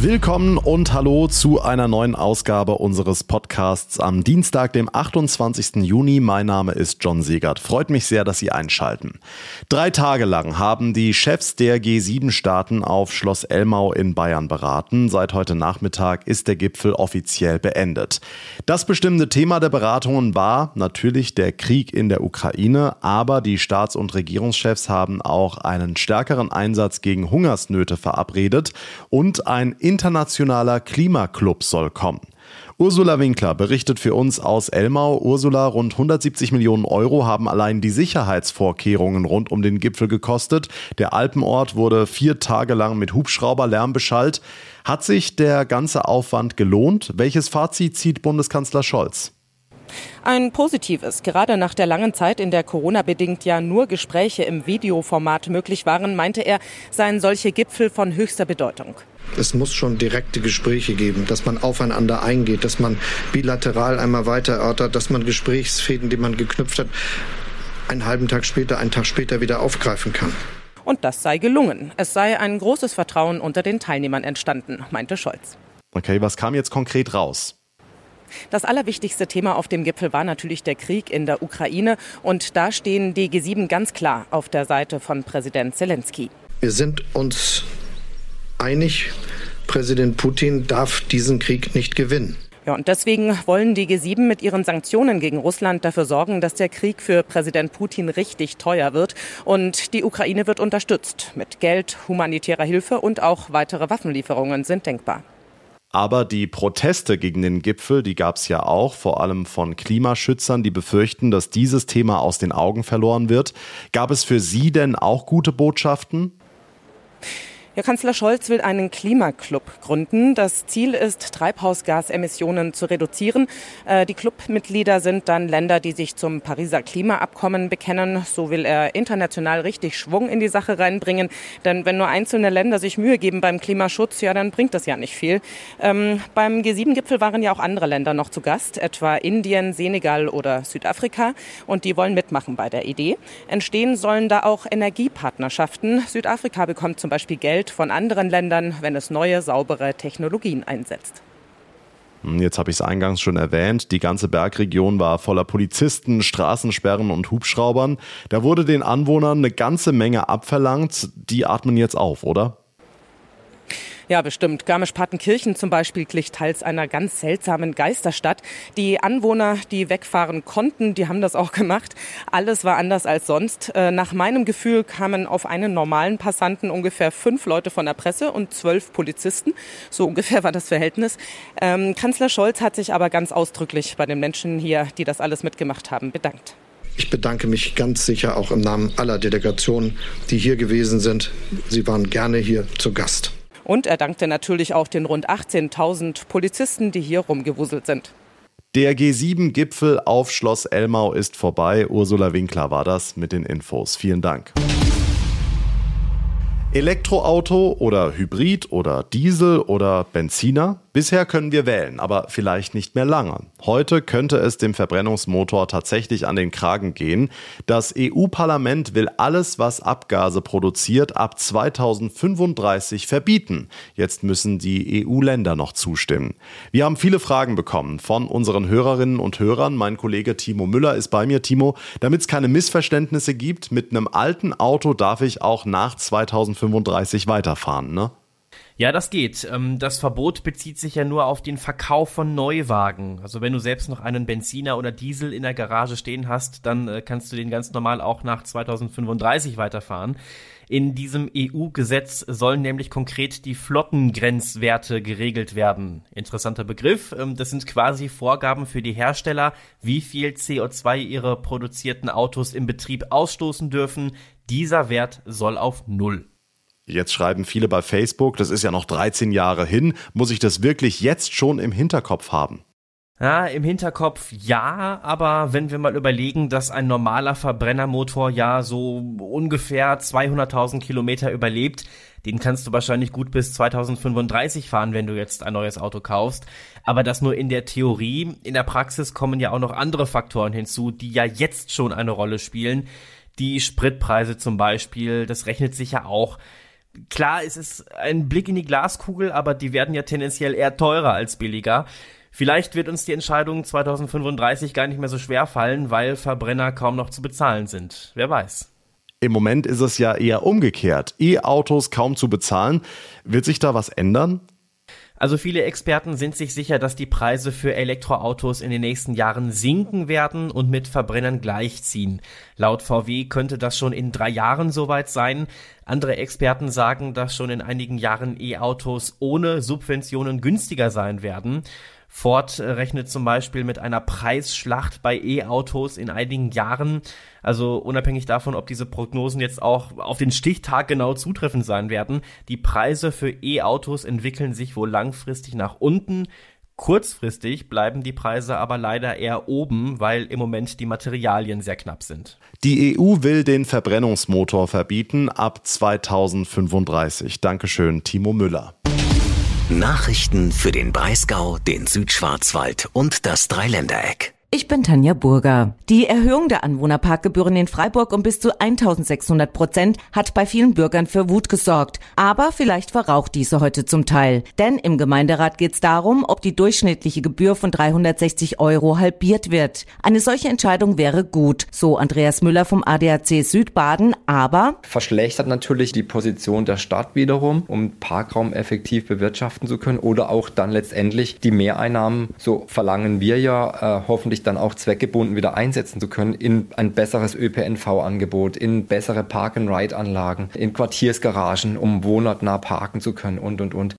Willkommen und hallo zu einer neuen Ausgabe unseres Podcasts am Dienstag, dem 28. Juni. Mein Name ist John Segert. Freut mich sehr, dass Sie einschalten. Drei Tage lang haben die Chefs der G7-Staaten auf Schloss Elmau in Bayern beraten. Seit heute Nachmittag ist der Gipfel offiziell beendet. Das bestimmte Thema der Beratungen war natürlich der Krieg in der Ukraine, aber die Staats- und Regierungschefs haben auch einen stärkeren Einsatz gegen Hungersnöte verabredet und ein internationaler Klimaclub soll kommen. Ursula Winkler berichtet für uns aus Elmau. Ursula, rund 170 Millionen Euro haben allein die Sicherheitsvorkehrungen rund um den Gipfel gekostet. Der Alpenort wurde vier Tage lang mit Hubschrauberlärm beschallt. Hat sich der ganze Aufwand gelohnt? Welches Fazit zieht Bundeskanzler Scholz? Ein positives. Gerade nach der langen Zeit, in der Corona-bedingt ja nur Gespräche im Videoformat möglich waren, meinte er, seien solche Gipfel von höchster Bedeutung. Es muss schon direkte Gespräche geben, dass man aufeinander eingeht, dass man bilateral einmal weiter erörtert, dass man Gesprächsfäden, die man geknüpft hat, einen halben Tag später, einen Tag später wieder aufgreifen kann. Und das sei gelungen. Es sei ein großes Vertrauen unter den Teilnehmern entstanden, meinte Scholz. Okay, was kam jetzt konkret raus? Das allerwichtigste Thema auf dem Gipfel war natürlich der Krieg in der Ukraine. Und da stehen die G7 ganz klar auf der Seite von Präsident Zelensky. Wir sind uns einig, Präsident Putin darf diesen Krieg nicht gewinnen. Ja, und deswegen wollen die G7 mit ihren Sanktionen gegen Russland dafür sorgen, dass der Krieg für Präsident Putin richtig teuer wird. Und die Ukraine wird unterstützt. Mit Geld, humanitärer Hilfe und auch weitere Waffenlieferungen sind denkbar. Aber die Proteste gegen den Gipfel, die gab es ja auch, vor allem von Klimaschützern, die befürchten, dass dieses Thema aus den Augen verloren wird. Gab es für Sie denn auch gute Botschaften? Ja, Kanzler Scholz will einen Klimaclub gründen. Das Ziel ist, Treibhausgasemissionen zu reduzieren. Äh, die Clubmitglieder sind dann Länder, die sich zum Pariser Klimaabkommen bekennen. So will er international richtig Schwung in die Sache reinbringen. Denn wenn nur einzelne Länder sich Mühe geben beim Klimaschutz, ja, dann bringt das ja nicht viel. Ähm, beim G7-Gipfel waren ja auch andere Länder noch zu Gast, etwa Indien, Senegal oder Südafrika. Und die wollen mitmachen bei der Idee. Entstehen sollen da auch Energiepartnerschaften. Südafrika bekommt zum Beispiel Geld Geld von anderen Ländern, wenn es neue, saubere Technologien einsetzt. Hm, jetzt habe ich es eingangs schon erwähnt, die ganze Bergregion war voller Polizisten, Straßensperren und Hubschraubern. Da wurde den Anwohnern eine ganze Menge abverlangt. Die atmen jetzt auf, oder? Ja, bestimmt. Garmisch-Partenkirchen zum Beispiel glich teils einer ganz seltsamen Geisterstadt. Die Anwohner, die wegfahren konnten, die haben das auch gemacht. Alles war anders als sonst. Äh, nach meinem Gefühl kamen auf einen normalen Passanten ungefähr fünf Leute von der Presse und zwölf Polizisten. So ungefähr war das Verhältnis. Ähm, Kanzler Scholz hat sich aber ganz ausdrücklich bei den Menschen hier, die das alles mitgemacht haben, bedankt. Ich bedanke mich ganz sicher auch im Namen aller Delegationen, die hier gewesen sind. Sie waren gerne hier zu Gast. Und er dankte natürlich auch den rund 18.000 Polizisten, die hier rumgewuselt sind. Der G7-Gipfel auf Schloss Elmau ist vorbei. Ursula Winkler war das mit den Infos. Vielen Dank. Elektroauto oder Hybrid oder Diesel oder Benziner? Bisher können wir wählen, aber vielleicht nicht mehr lange. Heute könnte es dem Verbrennungsmotor tatsächlich an den Kragen gehen. Das EU-Parlament will alles, was Abgase produziert, ab 2035 verbieten. Jetzt müssen die EU-Länder noch zustimmen. Wir haben viele Fragen bekommen von unseren Hörerinnen und Hörern. Mein Kollege Timo Müller ist bei mir. Timo, damit es keine Missverständnisse gibt, mit einem alten Auto darf ich auch nach 2035 weiterfahren, ne? Ja, das geht. Ähm, das Verbot bezieht sich ja nur auf den Verkauf von Neuwagen. Also wenn du selbst noch einen Benziner oder Diesel in der Garage stehen hast, dann äh, kannst du den ganz normal auch nach 2035 weiterfahren. In diesem EU-Gesetz sollen nämlich konkret die Flottengrenzwerte geregelt werden. Interessanter Begriff. Ähm, das sind quasi Vorgaben für die Hersteller, wie viel CO2 ihre produzierten Autos im Betrieb ausstoßen dürfen. Dieser Wert soll auf Null. Jetzt schreiben viele bei Facebook, das ist ja noch 13 Jahre hin. Muss ich das wirklich jetzt schon im Hinterkopf haben? Ja, im Hinterkopf ja, aber wenn wir mal überlegen, dass ein normaler Verbrennermotor ja so ungefähr 200.000 Kilometer überlebt, den kannst du wahrscheinlich gut bis 2035 fahren, wenn du jetzt ein neues Auto kaufst. Aber das nur in der Theorie. In der Praxis kommen ja auch noch andere Faktoren hinzu, die ja jetzt schon eine Rolle spielen. Die Spritpreise zum Beispiel, das rechnet sich ja auch. Klar, es ist ein Blick in die Glaskugel, aber die werden ja tendenziell eher teurer als billiger. Vielleicht wird uns die Entscheidung 2035 gar nicht mehr so schwer fallen, weil Verbrenner kaum noch zu bezahlen sind. Wer weiß. Im Moment ist es ja eher umgekehrt. E-Autos kaum zu bezahlen. Wird sich da was ändern? Also viele Experten sind sich sicher, dass die Preise für Elektroautos in den nächsten Jahren sinken werden und mit Verbrennern gleichziehen. Laut VW könnte das schon in drei Jahren soweit sein. Andere Experten sagen, dass schon in einigen Jahren E-Autos ohne Subventionen günstiger sein werden. Ford äh, rechnet zum Beispiel mit einer Preisschlacht bei E-Autos in einigen Jahren. Also unabhängig davon, ob diese Prognosen jetzt auch auf den Stichtag genau zutreffend sein werden, die Preise für E-Autos entwickeln sich wohl langfristig nach unten. Kurzfristig bleiben die Preise aber leider eher oben, weil im Moment die Materialien sehr knapp sind. Die EU will den Verbrennungsmotor verbieten ab 2035. Dankeschön, Timo Müller. Nachrichten für den Breisgau, den Südschwarzwald und das Dreiländereck. Ich bin Tanja Burger. Die Erhöhung der Anwohnerparkgebühren in Freiburg um bis zu 1600 Prozent hat bei vielen Bürgern für Wut gesorgt. Aber vielleicht verraucht diese heute zum Teil. Denn im Gemeinderat geht es darum, ob die durchschnittliche Gebühr von 360 Euro halbiert wird. Eine solche Entscheidung wäre gut, so Andreas Müller vom ADAC Südbaden. Aber verschlechtert natürlich die Position der Stadt wiederum, um Parkraum effektiv bewirtschaften zu können oder auch dann letztendlich die Mehreinnahmen, so verlangen wir ja, äh, hoffentlich dann auch zweckgebunden wieder einsetzen zu können in ein besseres ÖPNV-Angebot, in bessere Park-and-Ride-Anlagen, in Quartiersgaragen, um wohnortnah parken zu können und, und, und.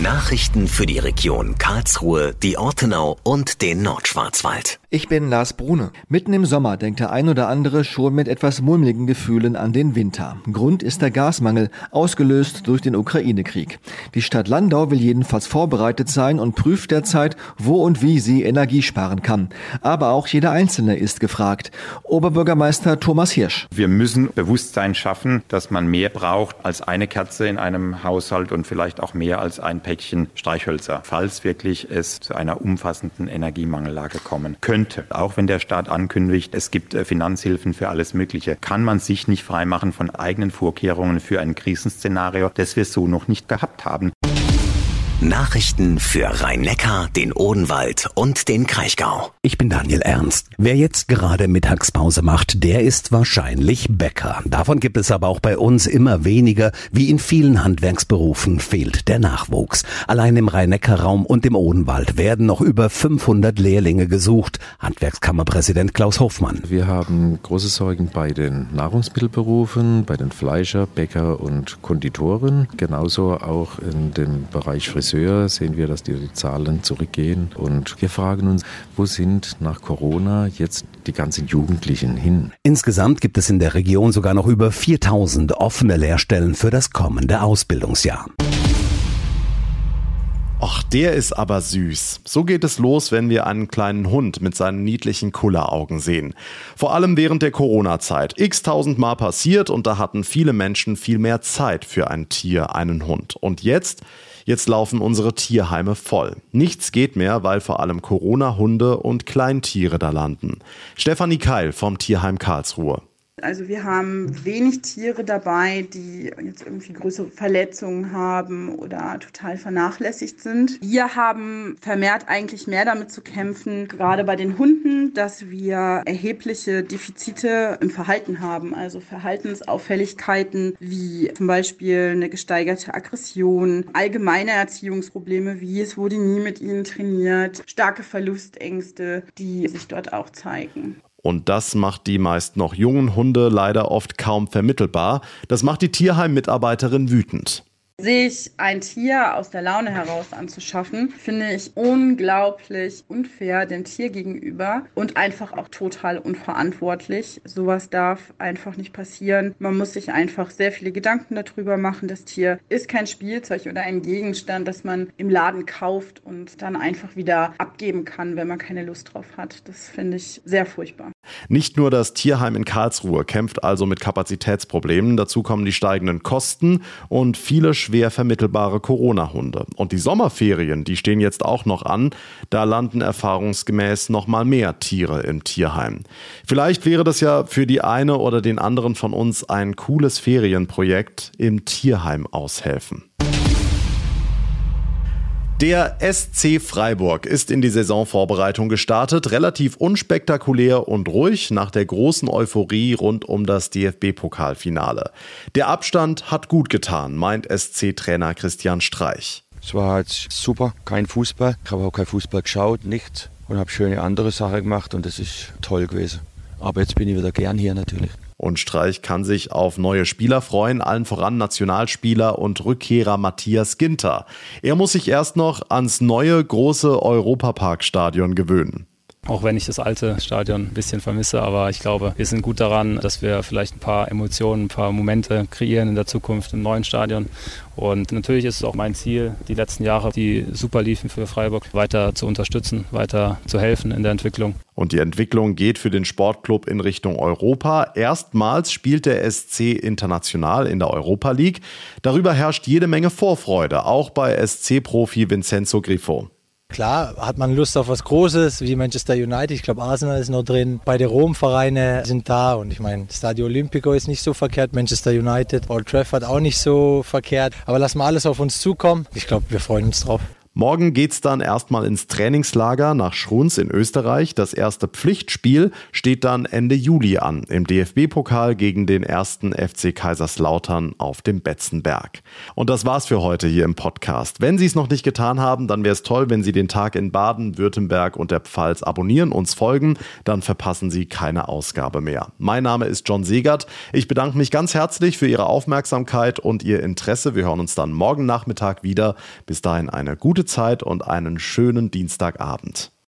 Nachrichten für die Region Karlsruhe, die Ortenau und den Nordschwarzwald. Ich bin Lars Brune. Mitten im Sommer denkt der ein oder andere schon mit etwas mulmigen Gefühlen an den Winter. Grund ist der Gasmangel, ausgelöst durch den Ukraine-Krieg. Die Stadt Landau will jedenfalls vorbereitet sein und prüft derzeit, wo und wie sie Energie sparen kann. Aber auch jeder Einzelne ist gefragt. Oberbürgermeister Thomas Hirsch. Wir müssen Bewusstsein schaffen, dass man mehr braucht als eine Kerze in einem Haushalt und vielleicht auch mehr als ein Päckchen Streichhölzer, falls wirklich es zu einer umfassenden Energiemangellage kommen könnte. Auch wenn der Staat ankündigt, es gibt äh, Finanzhilfen für alles Mögliche, kann man sich nicht freimachen von eigenen Vorkehrungen für ein Krisenszenario, das wir so noch nicht gehabt haben. Nachrichten für Rhein-Neckar, den Odenwald und den Kraichgau. Ich bin Daniel Ernst. Wer jetzt gerade Mittagspause macht, der ist wahrscheinlich Bäcker. Davon gibt es aber auch bei uns immer weniger. Wie in vielen Handwerksberufen fehlt der Nachwuchs. Allein im Rhein-Neckar-Raum und im Odenwald werden noch über 500 Lehrlinge gesucht. Handwerkskammerpräsident Klaus Hofmann. Wir haben große Sorgen bei den Nahrungsmittelberufen, bei den Fleischer, Bäcker und Konditoren. Genauso auch in dem Bereich Friseur Friseur sehen wir, dass die Zahlen zurückgehen. Und wir fragen uns, wo sind nach Corona jetzt die ganzen Jugendlichen hin? Insgesamt gibt es in der Region sogar noch über 4000 offene Lehrstellen für das kommende Ausbildungsjahr. Ach, der ist aber süß. So geht es los, wenn wir einen kleinen Hund mit seinen niedlichen Kulleraugen sehen. Vor allem während der Corona-Zeit. X tausend Mal passiert und da hatten viele Menschen viel mehr Zeit für ein Tier, einen Hund. Und jetzt? Jetzt laufen unsere Tierheime voll. Nichts geht mehr, weil vor allem Corona-Hunde und Kleintiere da landen. Stefanie Keil vom Tierheim Karlsruhe. Also wir haben wenig Tiere dabei, die jetzt irgendwie größere Verletzungen haben oder total vernachlässigt sind. Wir haben vermehrt eigentlich mehr damit zu kämpfen, gerade bei den Hunden, dass wir erhebliche Defizite im Verhalten haben, also Verhaltensauffälligkeiten wie zum Beispiel eine gesteigerte Aggression, allgemeine Erziehungsprobleme wie es wurde nie mit ihnen trainiert, starke Verlustängste, die sich dort auch zeigen. Und das macht die meist noch jungen Hunde leider oft kaum vermittelbar. Das macht die Tierheim-Mitarbeiterin wütend. Sich ein Tier aus der Laune heraus anzuschaffen, finde ich unglaublich unfair dem Tier gegenüber und einfach auch total unverantwortlich. Sowas darf einfach nicht passieren. Man muss sich einfach sehr viele Gedanken darüber machen. Das Tier ist kein Spielzeug oder ein Gegenstand, das man im Laden kauft und dann einfach wieder abgeben kann, wenn man keine Lust drauf hat. Das finde ich sehr furchtbar. Nicht nur das Tierheim in Karlsruhe kämpft also mit Kapazitätsproblemen, dazu kommen die steigenden Kosten und viele schwer vermittelbare Corona-Hunde. Und die Sommerferien, die stehen jetzt auch noch an, da landen erfahrungsgemäß noch mal mehr Tiere im Tierheim. Vielleicht wäre das ja für die eine oder den anderen von uns ein cooles Ferienprojekt im Tierheim aushelfen. Der SC Freiburg ist in die Saisonvorbereitung gestartet, relativ unspektakulär und ruhig nach der großen Euphorie rund um das DFB-Pokalfinale. Der Abstand hat gut getan, meint SC-Trainer Christian Streich. Es war halt super, kein Fußball. Ich habe auch kein Fußball geschaut, nichts. Und habe schöne andere Sachen gemacht und das ist toll gewesen. Aber jetzt bin ich wieder gern hier natürlich. Und Streich kann sich auf neue Spieler freuen, allen voran Nationalspieler und Rückkehrer Matthias Ginter. Er muss sich erst noch ans neue große Europaparkstadion gewöhnen. Auch wenn ich das alte Stadion ein bisschen vermisse, aber ich glaube, wir sind gut daran, dass wir vielleicht ein paar Emotionen, ein paar Momente kreieren in der Zukunft im neuen Stadion. Und natürlich ist es auch mein Ziel, die letzten Jahre, die super liefen für Freiburg, weiter zu unterstützen, weiter zu helfen in der Entwicklung. Und die Entwicklung geht für den Sportclub in Richtung Europa. Erstmals spielt der SC international in der Europa League. Darüber herrscht jede Menge Vorfreude, auch bei SC-Profi Vincenzo Grifo. Klar hat man Lust auf was Großes wie Manchester United. Ich glaube, Arsenal ist noch drin. Beide Rom-Vereine sind da. Und ich meine, Stadio Olimpico ist nicht so verkehrt. Manchester United, Old Trafford auch nicht so verkehrt. Aber lassen wir alles auf uns zukommen. Ich glaube, wir freuen uns drauf. Morgen geht's dann erstmal ins Trainingslager nach Schruns in Österreich. Das erste Pflichtspiel steht dann Ende Juli an im DFB-Pokal gegen den ersten FC Kaiserslautern auf dem Betzenberg. Und das war's für heute hier im Podcast. Wenn Sie es noch nicht getan haben, dann wäre es toll, wenn Sie den Tag in Baden, Württemberg und der Pfalz abonnieren, uns folgen, dann verpassen Sie keine Ausgabe mehr. Mein Name ist John Segert. Ich bedanke mich ganz herzlich für Ihre Aufmerksamkeit und Ihr Interesse. Wir hören uns dann morgen Nachmittag wieder. Bis dahin eine gute gute Zeit und einen schönen Dienstagabend.